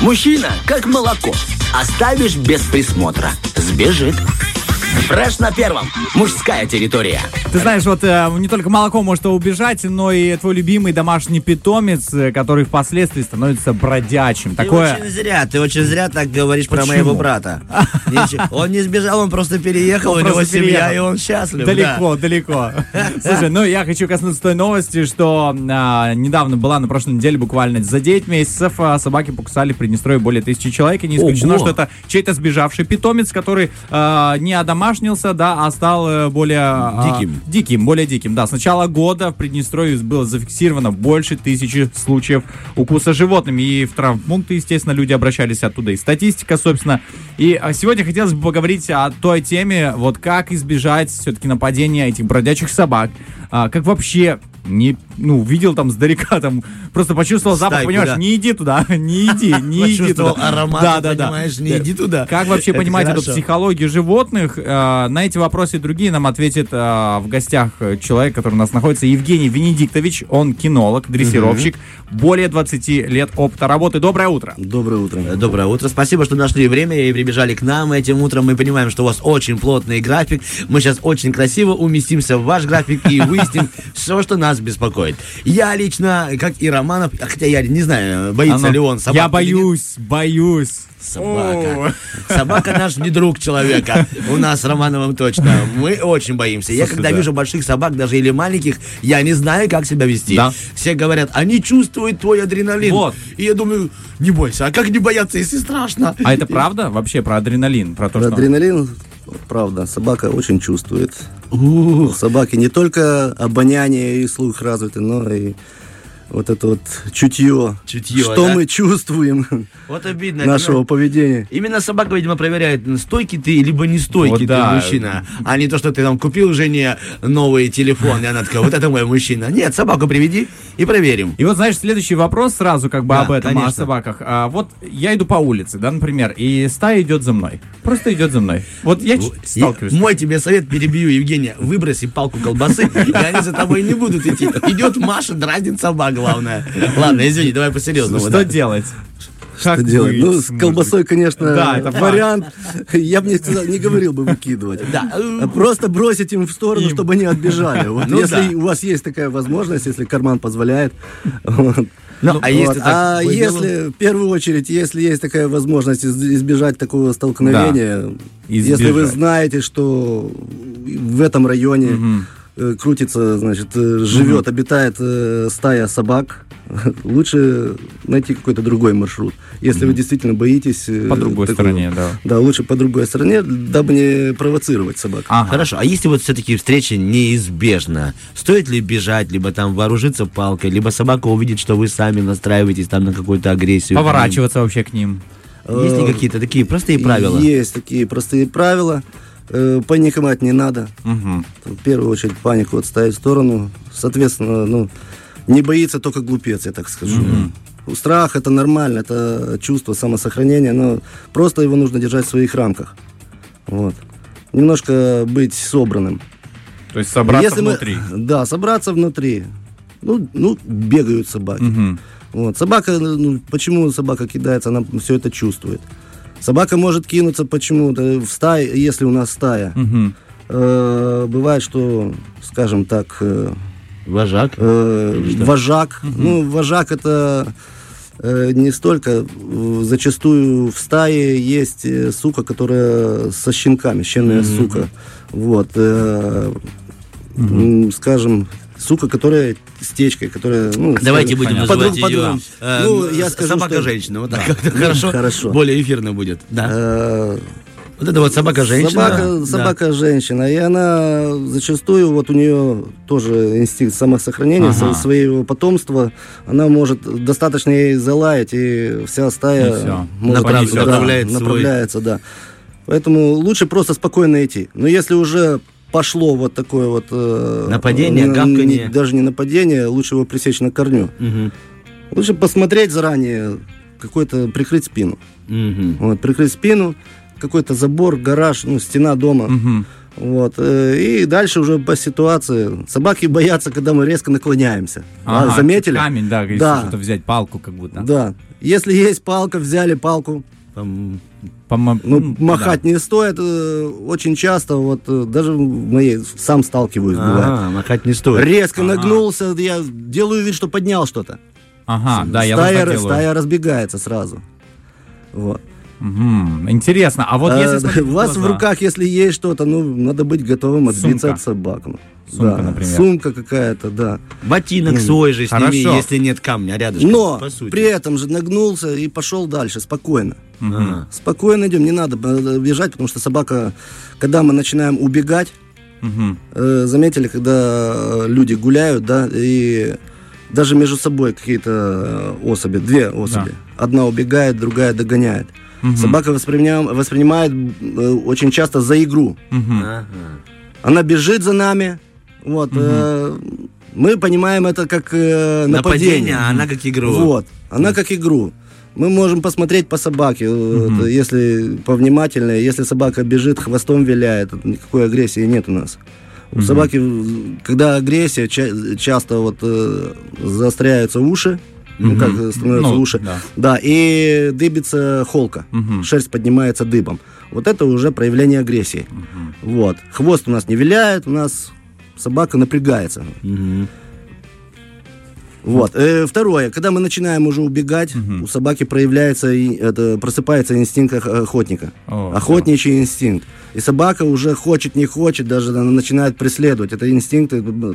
Мужчина, как молоко. Оставишь без присмотра. Сбежит. Фреш на первом. Мужская территория. Ты знаешь, вот э, не только молоко может убежать, но и твой любимый домашний питомец, э, который впоследствии становится бродячим. Ты Такое... очень зря, ты очень зря так говоришь про Почему? моего брата. Он не сбежал, он просто переехал, Он у него семья, переехал. и он счастлив. Далеко, далеко. Слушай, ну я хочу коснуться той новости, что а, недавно была на прошлой неделе, буквально за 9 месяцев, а, собаки покусали в Приднестровье более тысячи человек, и не исключено, Ого. что это чей-то сбежавший питомец, который а, не одомашнился, да, а стал э, более... а, Диким. Диким, более диким, да. С начала года в Приднестровье было зафиксировано больше тысячи случаев укуса животными, и в травмпункты, естественно, люди обращались оттуда, и статистика, собственно. И а, сегодня хотелось бы поговорить о той теме, вот как избежать все-таки нападения этих бродячих собак, А, как вообще не, ну, видел там сдалека, там, просто почувствовал запах, Стайку, понимаешь, да. не иди туда, не иди, не иди туда. аромат, да, да, да. понимаешь, не иди туда. Как вообще Это понимать эту хорошо. психологию животных? Э, На эти вопросы и другие нам ответит э, в гостях человек, который у нас находится, Евгений Венедиктович. Он кинолог, дрессировщик, более 20 лет опыта работы. Доброе утро. Доброе утро. Э, Доброе утро. Спасибо, что нашли время и прибежали к нам этим утром. Мы понимаем, что у вас очень плотный график. Мы сейчас очень красиво уместимся в ваш график и выясним все, что нас беспокоит. Я лично, как и Романов, хотя я не знаю, боится Оно- ли он собак. Я или нет. боюсь, боюсь. Собака. Собака наш не друг человека. У нас с Романовым точно. Мы очень боимся. Я когда да. вижу больших собак, даже или маленьких, я не знаю, как себя вести. Да. Все говорят, они чувствуют твой адреналин. Вот. И я думаю, не бойся. А как не бояться, если страшно? А это правда вообще про адреналин? Про то, Про что... адреналин, правда, собака очень чувствует. У собаки не только обоняние и слух развиты, но и вот это вот чутье, Чутье, что да? мы чувствуем Вот обидно. нашего Именно- поведения. Именно собака, видимо, проверяет, стойкий ты, либо не стойкий Вот ты да. мужчина. А не то, что ты там купил жене новый телефон, и она такая, вот это мой мужчина. Нет, собаку приведи и проверим. И вот, знаешь, следующий вопрос сразу как бы Да, об этом, о конечно. собаках. А, вот я иду по улице, да, например, и стая идет за мной. Просто идет за мной. Вот я И сталкиваюсь. мой тебе совет, перебью, Евгения, выброси палку колбасы, и они за тобой не будут идти. Идет Маша, дразнит собак, главное. Ладно, извини, давай по-серьезному. Что да. делать? Что Как делать? быть, Ну, с колбасой, конечно, Да, это вариант. Я бы не, сказал- не говорил бы выкидывать. Да. А Просто бросить им в сторону, Им. чтобы они отбежали. Вот Ну если да. у вас есть такая возможность, если карман позволяет. вот. Ну, а если Вот. так А если, в первую очередь, если есть такая возможность из- избежать такого столкновения, если вы Избежать. знаете, что в этом районе э, крутится, значит, э, живет, обитает э, стая собак, лучше найти какой-то другой маршрут. Если вы действительно боитесь... э, По другой такого- стороне, да. Да, лучше по другой стороне, дабы не провоцировать собак. Ага. Хорошо, а если вот все-таки встреча неизбежна, стоит ли бежать, либо там вооружиться палкой, либо собака увидит, что вы сами настраиваетесь там на какую-то агрессию? Поворачиваться вообще к ним. Есть ли Э, какие-то такие простые правила? Есть такие простые правила. Э, Паниковать не надо. Мгм. В первую очередь панику отставить в сторону. Соответственно, ну, не боится только глупец, я так скажу. Страх это нормально, это чувство самосохранения, но просто его нужно держать в своих рамках. Вот. Немножко быть собранным. То есть собраться Если мы- внутри. да, собраться внутри. Ну, ну бегают собаки. Мгм. Вот. Собака, ну, почему собака кидается, она все это чувствует. Собака может кинуться почему-то в стае, если у нас стая. Мгм. Э, бывает, что, скажем так, э, Вожак? э, вожак. Ну, вожак это э, не столько. э, Зачастую в стае есть э, сука, которая со щенками, щенная сука. Вот. э, м, Скажем, сука, которая с течкой, которая... Ну, Давайте скажем, будем называть Подруг- ее подруг- э, ну, я скажу, собака-женщина. Вот так Да. как-то хорошо, Хорошо. более эфирно будет. Да. э, Вот это вот собака-женщина. Собака, Да. собака женщина, и она зачастую вот у нее тоже инстинкт самосохранения Ага. своего потомства. Она может достаточно ей залаять, и вся стая И может Направ- да, направляет свой- направляется, да. Поэтому лучше просто спокойно идти. Но если уже пошло вот такое вот э, Нападение, н- гавканье. не- даже не нападение, лучше его пресечь на корню. Мгм. Лучше посмотреть заранее, какой-то прикрыть спину. Мгм. Вот, прикрыть спину, какой-то забор, гараж, ну, стена дома. Мгм. Вот. э, И дальше уже по ситуации. Собаки боятся, когда мы резко наклоняемся. А, Ага, заметили? Камень, да, если Да. что-то взять, палку как будто. Да. Если есть палка, взяли палку. Там, Помо- Ну, м, махать не стоит. э, Очень часто, вот э, даже моей сам сталкиваюсь, бывает. Ага, махать не стоит. Резко нагнулся, я делаю вид, что поднял что-то. Да. Ага, да, я стая, делаю. стая разбегается сразу. Вот. Мгм, Интересно, а вот если А, смотреть у вас в руках, если есть что-то, ну, надо быть готовым отбиться Сумка. от собак. ну. Сумка, Да, например. Сумка какая-то, да. Ботинок свой же сними, Хорошо. если нет камня рядышком. Но по сути. при этом же нагнулся и пошел дальше, спокойно. Ага. Спокойно идем, не надо бежать, потому что собака, когда мы начинаем убегать, Мгм. э, заметили, когда люди гуляют, да, и даже между собой какие-то особи, две особи. Одна убегает, другая догоняет. Мгм. Собака воспринимает, воспринимает э, очень часто за игру. Мгм. Ага. Она бежит за нами. Вот. э, мы понимаем это как э, нападение. Нападение, а она как игру. Вот. Она как игру. Мы можем посмотреть по собаке, это если повнимательнее, если собака бежит, хвостом виляет, никакой агрессии нет у нас. У собаки, э, когда агрессия, ча- часто вот э, заостряются уши, ну как э, становятся Ну, уши, да. да, и дыбится холка, Мгм. шерсть поднимается дыбом. Вот это уже проявление агрессии. Вот. Хвост у нас не виляет, у нас собака напрягается. Мгм. Вот. Э, второе, когда мы начинаем уже убегать, у собаки проявляется, и- это, просыпается инстинкт ох- охотника. О, Охотничий инстинкт. И собака уже хочет, не хочет, даже она начинает преследовать. Это инстинкты. э,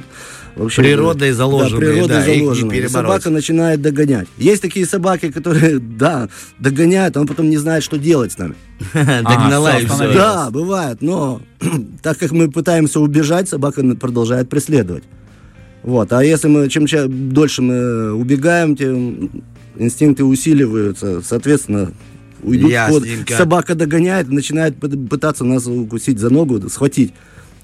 вообще, Природой заложенные, Да, природой да, заложенные. И перебороть. собака начинает догонять. Есть такие собаки, которые, да, догоняют, а он потом не знает, что делать с нами. Догнала и все. Да, бывает, но так как мы пытаемся убежать, собака продолжает преследовать. Вот, а если мы чем ча- дольше мы убегаем, тем инстинкты усиливаются, соответственно, уйдут в ход. Ясненько. Собака догоняет, начинает пы- пытаться нас укусить за ногу, схватить.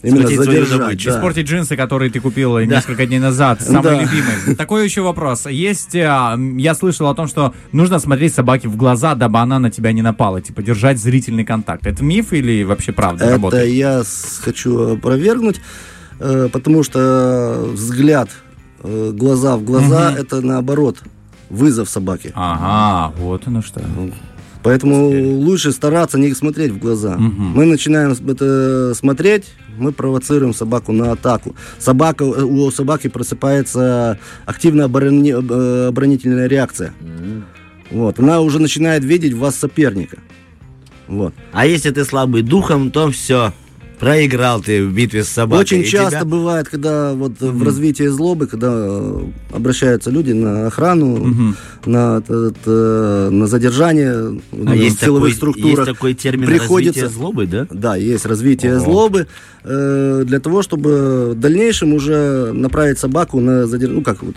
Именно Схватить свою задержать. добычу. да. Испортить джинсы, которые ты купил несколько дней назад, самый Да. любимый. Такой еще вопрос. Есть, а, я слышал о том, что нужно смотреть собаке в глаза, дабы она на тебя не напала, типа держать зрительный контакт. Это миф или вообще правда Это работает? я хочу опровергнуть, потому что взгляд, э, глаза в глаза, это наоборот вызов собаке. Ага, вот оно что. Поэтому лучше стараться не смотреть в глаза. Мы начинаем это смотреть, мы провоцируем собаку на атаку. Собака, э, у собаки просыпается активная оборони- э, оборонительная реакция. Вот. Она уже начинает видеть в вас соперника. Вот. А если ты слабый духом, то все. Проиграл ты в битве с собакой. Очень часто тебя- бывает, когда вот э, в развитии злобы, когда э, обращаются люди на охрану, на, т- т- на задержание А в есть силовых такой, структурах, есть такой термин приходится развитие злобы, да? Да, есть развитие О. злобы э, для того, чтобы в дальнейшем уже направить собаку на задержание, ну как вот,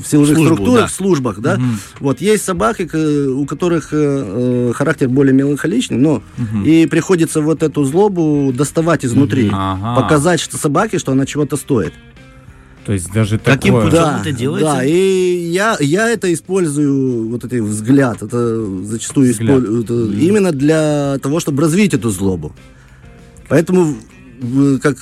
в силовых Службу, структурах, да. службах, да. Вот есть собаки, у которых э, э, характер более меланхоличный, но и приходится вот эту злобу доставать изнутри, Ага. показать что собаке, что она чего-то стоит. То есть даже Каким такое... путем? Да, это делается? да, и я, я это использую, вот этот взгляд, это зачастую Взгляд. использую это именно для того, чтобы развить эту злобу. Поэтому, как...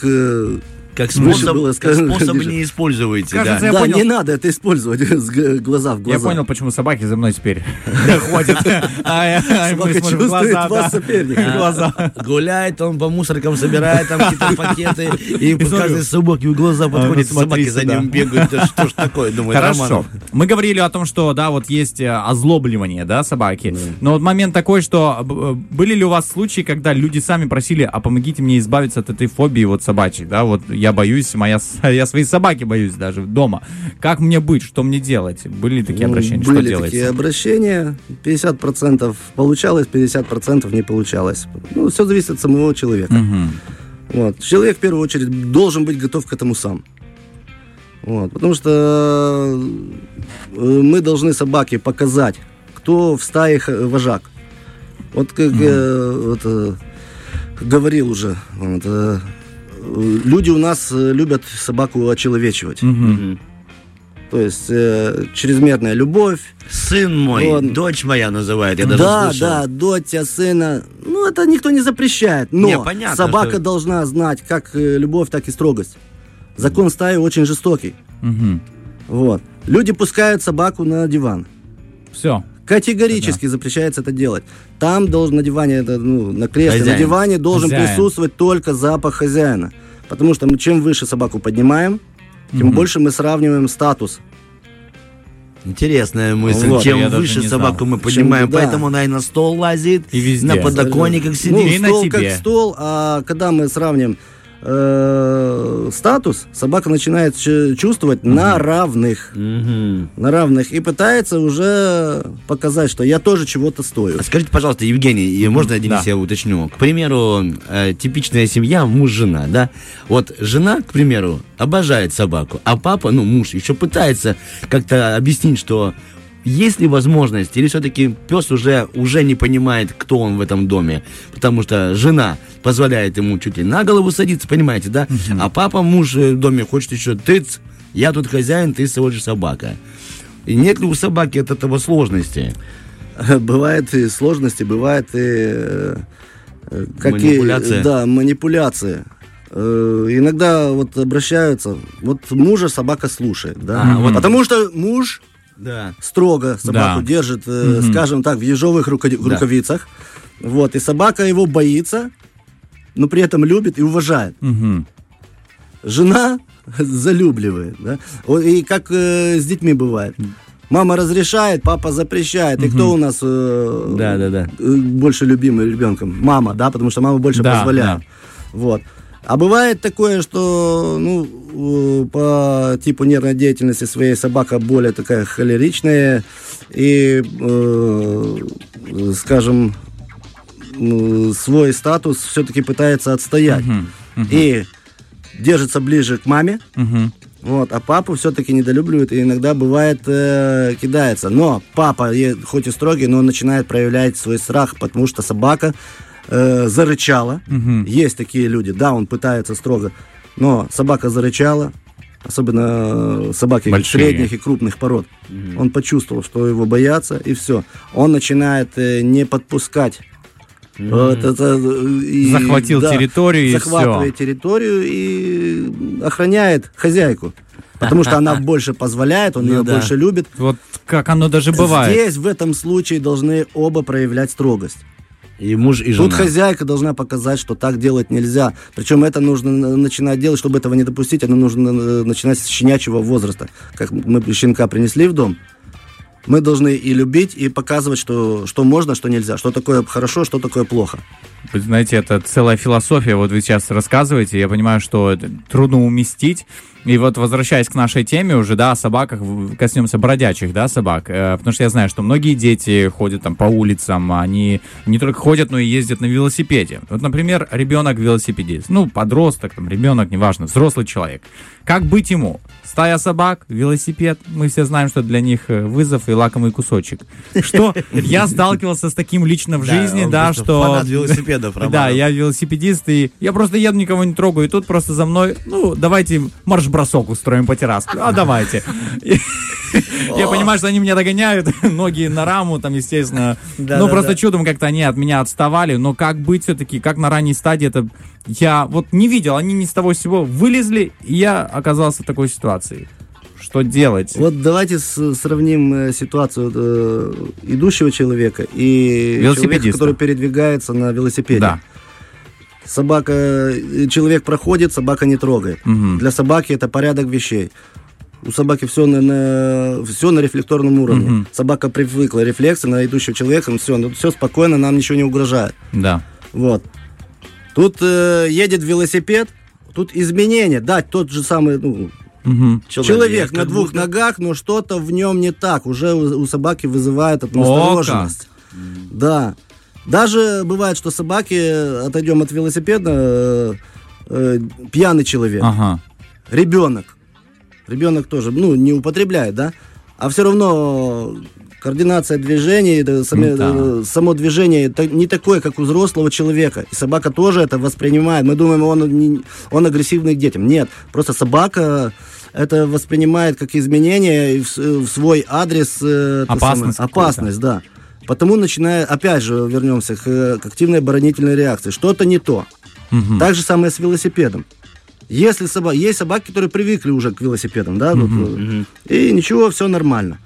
Как способ, было как способ не используете, Кажется, да. Я да, понял. не надо это использовать с глаза в глаза. Я понял, почему собаки за мной теперь ходят. А, а, мы Собака чувствует глаза, вас соперника. Гуляет, он по мусоркам собирает там какие-то пакеты, и каждой собаке в глаза подходит, собаки за ним бегают. Что ж такое, думает Хорошо. Мы говорили о том, что, да, вот есть э, озлобливание, да, собаки. Но вот момент такой, что э, были ли у вас случаи, когда люди сами просили, а помогите мне избавиться от этой фобии вот собачьей, да, вот я боюсь, моя, я своей собаки боюсь даже дома. Как мне быть, что мне делать? Были ли такие Ну, обращения? Были что такие делается? обращения. 50% получалось, 50% не получалось. Ну, все зависит от самого человека. Мгм. Вот. Человек в первую очередь должен быть готов к этому сам. Вот. Потому что э, мы должны собаке показать, кто в стае вожак. Вот как я вот, э, говорил уже, вот, э, э, люди у нас э, любят собаку очеловечивать. Мгм. То есть э, чрезмерная любовь. Сын мой, Вот. дочь моя называет, я даже да, слышал. да, дочь, сына. Ну, это никто не запрещает. Но Не, понятно, собака что- должна знать как э, любовь, так и строгость. Закон стаи очень жестокий. Мгм. Вот. Люди пускают собаку на диван. Все. Категорически запрещается это делать. Там должен на диване, это, ну, на кресле, Хозяин. на диване должен Хозяин. присутствовать только запах хозяина. Потому что мы чем выше собаку поднимаем, тем больше мы сравниваем статус. Интересная мысль. Вот, Чем выше собаку знал. мы поднимаем, да. поэтому она и на стол лазит, И везде. на подоконниках Ну, сидит. И на стол тебе. как стол, а когда мы сравним э, статус, собака начинает чувствовать на равных. Мгм. На равных. И пытается уже показать, что я тоже чего-то стою. А Скажите, пожалуйста, Евгений, и можно я, Денис, Да. я уточню? К примеру, э, типичная семья, муж-жена, да? Вот жена, к примеру, обожает собаку, а папа, ну, муж, еще пытается как-то объяснить, что есть ли возможность, или все-таки пес уже, уже не понимает, кто он в этом доме, потому что жена позволяет ему чуть ли на голову садиться, понимаете, да? А папа, муж в доме хочет еще, тыц, я тут хозяин, ты всего лишь собака. И нет ли у собаки от этого сложности? Бывают и сложности, бывает и... э, э, какие- Манипуляция. Да, манипуляции. Э, Иногда вот обращаются, вот мужа собака слушает, да, А, вот. потому что муж Да. строго собаку Да. держит, э, скажем так, в ежовых рука- рукавицах, вот, и собака его боится, но при этом любит и уважает. Мгм. Жена залюбливает, да, и как э, с детьми бывает. Мама разрешает, папа запрещает. И кто у нас э, Да, да, да. э, больше любимый ребенком? Мама, да, потому что мама больше Да, позволяет. да. Вот. А бывает такое, что ну, по типу нервной деятельности своей собака более такая холеричная и, э, скажем, свой статус все-таки пытается отстоять. И держится ближе к маме, Мгм. вот, а папу все-таки недолюбливает и иногда бывает э, кидается. Но папа, хоть и строгий, но он начинает проявлять свой страх, потому что собака э, зарычала. Мгм. Есть такие люди, да, он пытается строго, но собака зарычала, особенно э, собаки Большие. средних и крупных пород. Он почувствовал, что его боятся, и все. Он начинает э, не подпускать. Вот это, э, и- Захватил территорию, и захватывает территорию и охраняет хозяйку. Потому что она больше позволяет, он Ну ее да. больше любит. Вот как оно даже бывает. Здесь в этом случае должны оба проявлять строгость. И муж, и жена. Тут хозяйка должна показать, что так делать нельзя. Причем это нужно на- начинать делать, чтобы этого не допустить, это нужно э, начинать с щенячьего возраста. Как мы щенка принесли в дом, мы должны и любить, и показывать, что, что можно, что нельзя, что такое хорошо, что такое плохо. Вы знаете, это целая философия. Вот вы сейчас рассказываете, я понимаю, что трудно уместить. И вот возвращаясь к нашей теме уже, да, о собаках, коснемся бродячих, да, собак. Э, потому что я знаю, что многие дети ходят там по улицам, они не только ходят, но и ездят на велосипеде. Вот, например, ребенок велосипедист, ну, подросток, там, ребенок, неважно, взрослый человек. Как быть ему? Стая собак, велосипед, мы все знаем, что для них э, вызов и лакомый кусочек. Что я сталкивался с таким лично в жизни, да, что... фанат велосипедов. Да, я велосипедист, и я просто еду, никого не трогаю, и тут просто за мной, ну, давайте марш-бросок устроим по терраске. А давайте. Я понимаю, что они меня догоняют, ноги на раму, там, естественно. Ну, просто чудом как-то они от меня отставали, но как быть все-таки, как на ранней стадии, это я вот не видел, они ни с того сего вылезли, и я оказался в такой ситуации. Что делать? Вот давайте сравним э, ситуацию э, идущего человека и человека, который передвигается на велосипеде. Да. Собака, э, человек проходит, собака не трогает. Мгм. Для собаки это порядок вещей. У собаки все на, на- все на рефлекторном уровне. Мгм. Собака привыкла рефлексы на идущего человека, все, все спокойно, нам ничего не угрожает. Да. Вот. Тут э, едет велосипед, тут изменения. Да, тот же самый ну, Мгм. человек, на как двух будто- ногах, но что-то в нем не так. Уже у, у собаки вызывает эту настороженность. Да. Даже бывает, что собаки, э, отойдем от велосипеда, э, э, пьяный человек, Ага. ребенок. Ребенок тоже, ну, не употребляет, да? А все равно координация движений, это сами- Ну да. само движение это не такое, как у взрослого человека. И собака тоже это воспринимает. Мы думаем, он, он агрессивный к детям. Нет, просто собака это воспринимает как изменение в, в свой адрес. э, Опасность самое- опасность, да. Потому начиная, опять же, вернемся к, к активной оборонительной реакции. Что-то не то. Мгм. Так же самое с велосипедом. Если соба... есть собаки, которые привыкли уже к велосипедам, да, вот, э, и ничего, все нормально.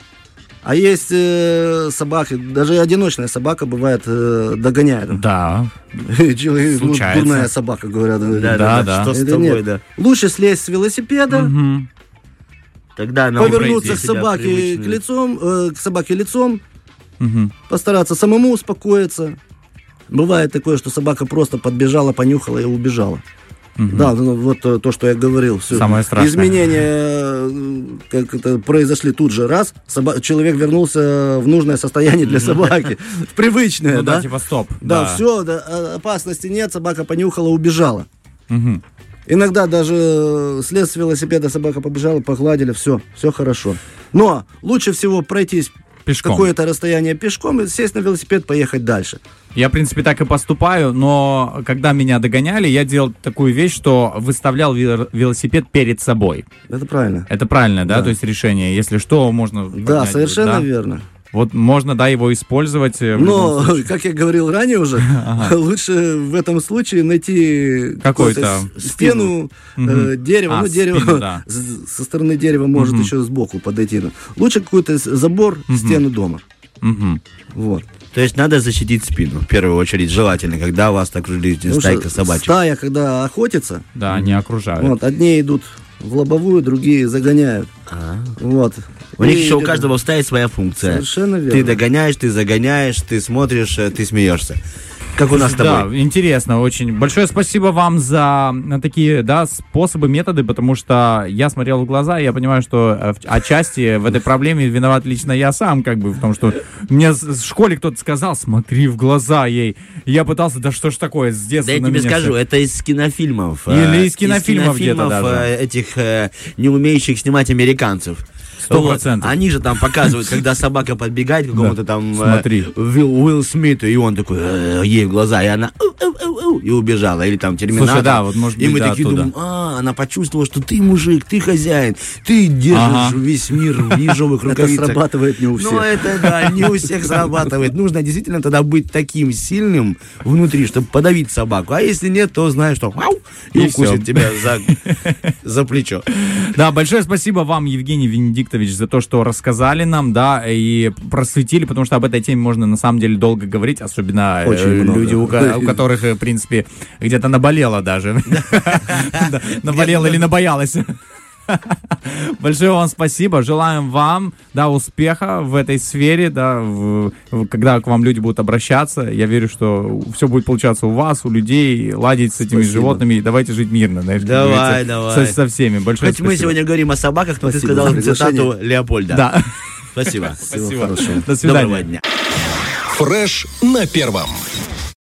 А есть э, собаки, даже одиночная собака бывает э, догоняет. Да. Человек, ну, Случается. дурная собака, говорят. Да, да, да. Что с тобой, нет. да? Лучше слезть с велосипеда, Мгм. Тогда она повернуться к собаке к лицом, э, к собаке лицом, Мгм. постараться самому успокоиться. Бывает такое, что собака просто подбежала, понюхала и убежала. Да, ну, вот э, то, что я говорил. Всё. Самое страшное. Изменения э, как это, произошли тут же. Раз, соба- человек вернулся в нужное состояние для собаки. В Привычное, Ну да, да? типа стоп. Да, все, опасности нет, собака понюхала, убежала. Иногда даже э, слез с велосипеда, собака побежала, погладили, все, все хорошо. Но лучше всего пройтись Пешком. какое-то расстояние пешком и сесть на велосипед, поехать дальше. Я, в принципе, так и поступаю, но когда меня догоняли, я делал такую вещь, что выставлял вел- велосипед перед собой. Это правильно. Это правильно, да? Да. То есть решение, если что, можно... Да, поднять, совершенно да? верно. Вот можно, да, его использовать. э, Но, как я говорил ранее уже, лучше в этом случае найти какую-то стену, э, дерево. А, ну, дерево спину, да. со стороны дерева может еще сбоку подойти. но Лучше какой-то забор, стену дома. Мгм. Вот. То есть надо защитить спину, в первую очередь, желательно, когда у вас окружили Потому стайка собачек. Стая, когда охотится, Да, они окружают. вот, одни идут в лобовую, другие загоняют. А. Вот. У них И еще у каждого в стае своя функция. Совершенно верно. Ты догоняешь, ты загоняешь, ты смотришь, э, ты смеешься. Как у нас с Да, тобой. интересно очень. Большое спасибо вам за э, такие, да, способы, методы, потому что я смотрел в глаза, и я понимаю, что э, отчасти в этой проблеме виноват лично я сам, как бы, в том, что мне в школе кто-то сказал, смотри в глаза ей. И я пытался, да что ж такое, с детства Да я тебе скажу, это из кинофильмов. Или э, из кинофильмов где-то даже. этих не умеющих снимать американцев. Сто Вот. процентов. Они же там показывают, когда собака подбегает к какому-то там э, Смотри. Уилл, Смиту, и он такой э, ей в глаза, и она и убежала. Или там Терминатор. Слушай, да, вот, может И быть, мы да, такие оттуда. думаем, а, она почувствовала, что ты мужик, ты хозяин, ты держишь Ага. весь мир в ежовых Это рукавицах. срабатывает не у всех. Ну, это да, не у всех срабатывает. Нужно действительно тогда быть таким сильным внутри, чтобы подавить собаку. А если нет, то знаешь, что ау, и, И укусит тебя за, за плечо. Да, большое спасибо вам, Евгений Венедиктович, за то, что рассказали нам, да, и просветили, потому что об этой теме можно на самом деле долго говорить, особенно э, Очень люди, у, у которых, э, в принципе, где-то наболело даже. Да, Наболело или набоялось. Большое вам спасибо. Желаем вам, да, успеха в этой сфере, да, в- в- когда к вам люди будут обращаться. Я верю, что все будет получаться у вас, у людей, ладить с этими Спасибо. животными. Давайте жить мирно, знаешь, Давай, давай. Со, со всеми. Большое Хоть мы спасибо. сегодня говорим о собаках, но ты Спасибо сказал за приглашение. цитату Леопольда. Да. Спасибо. Всего Спасибо. хорошего. До свидания. Доброго дня. Фреш на первом.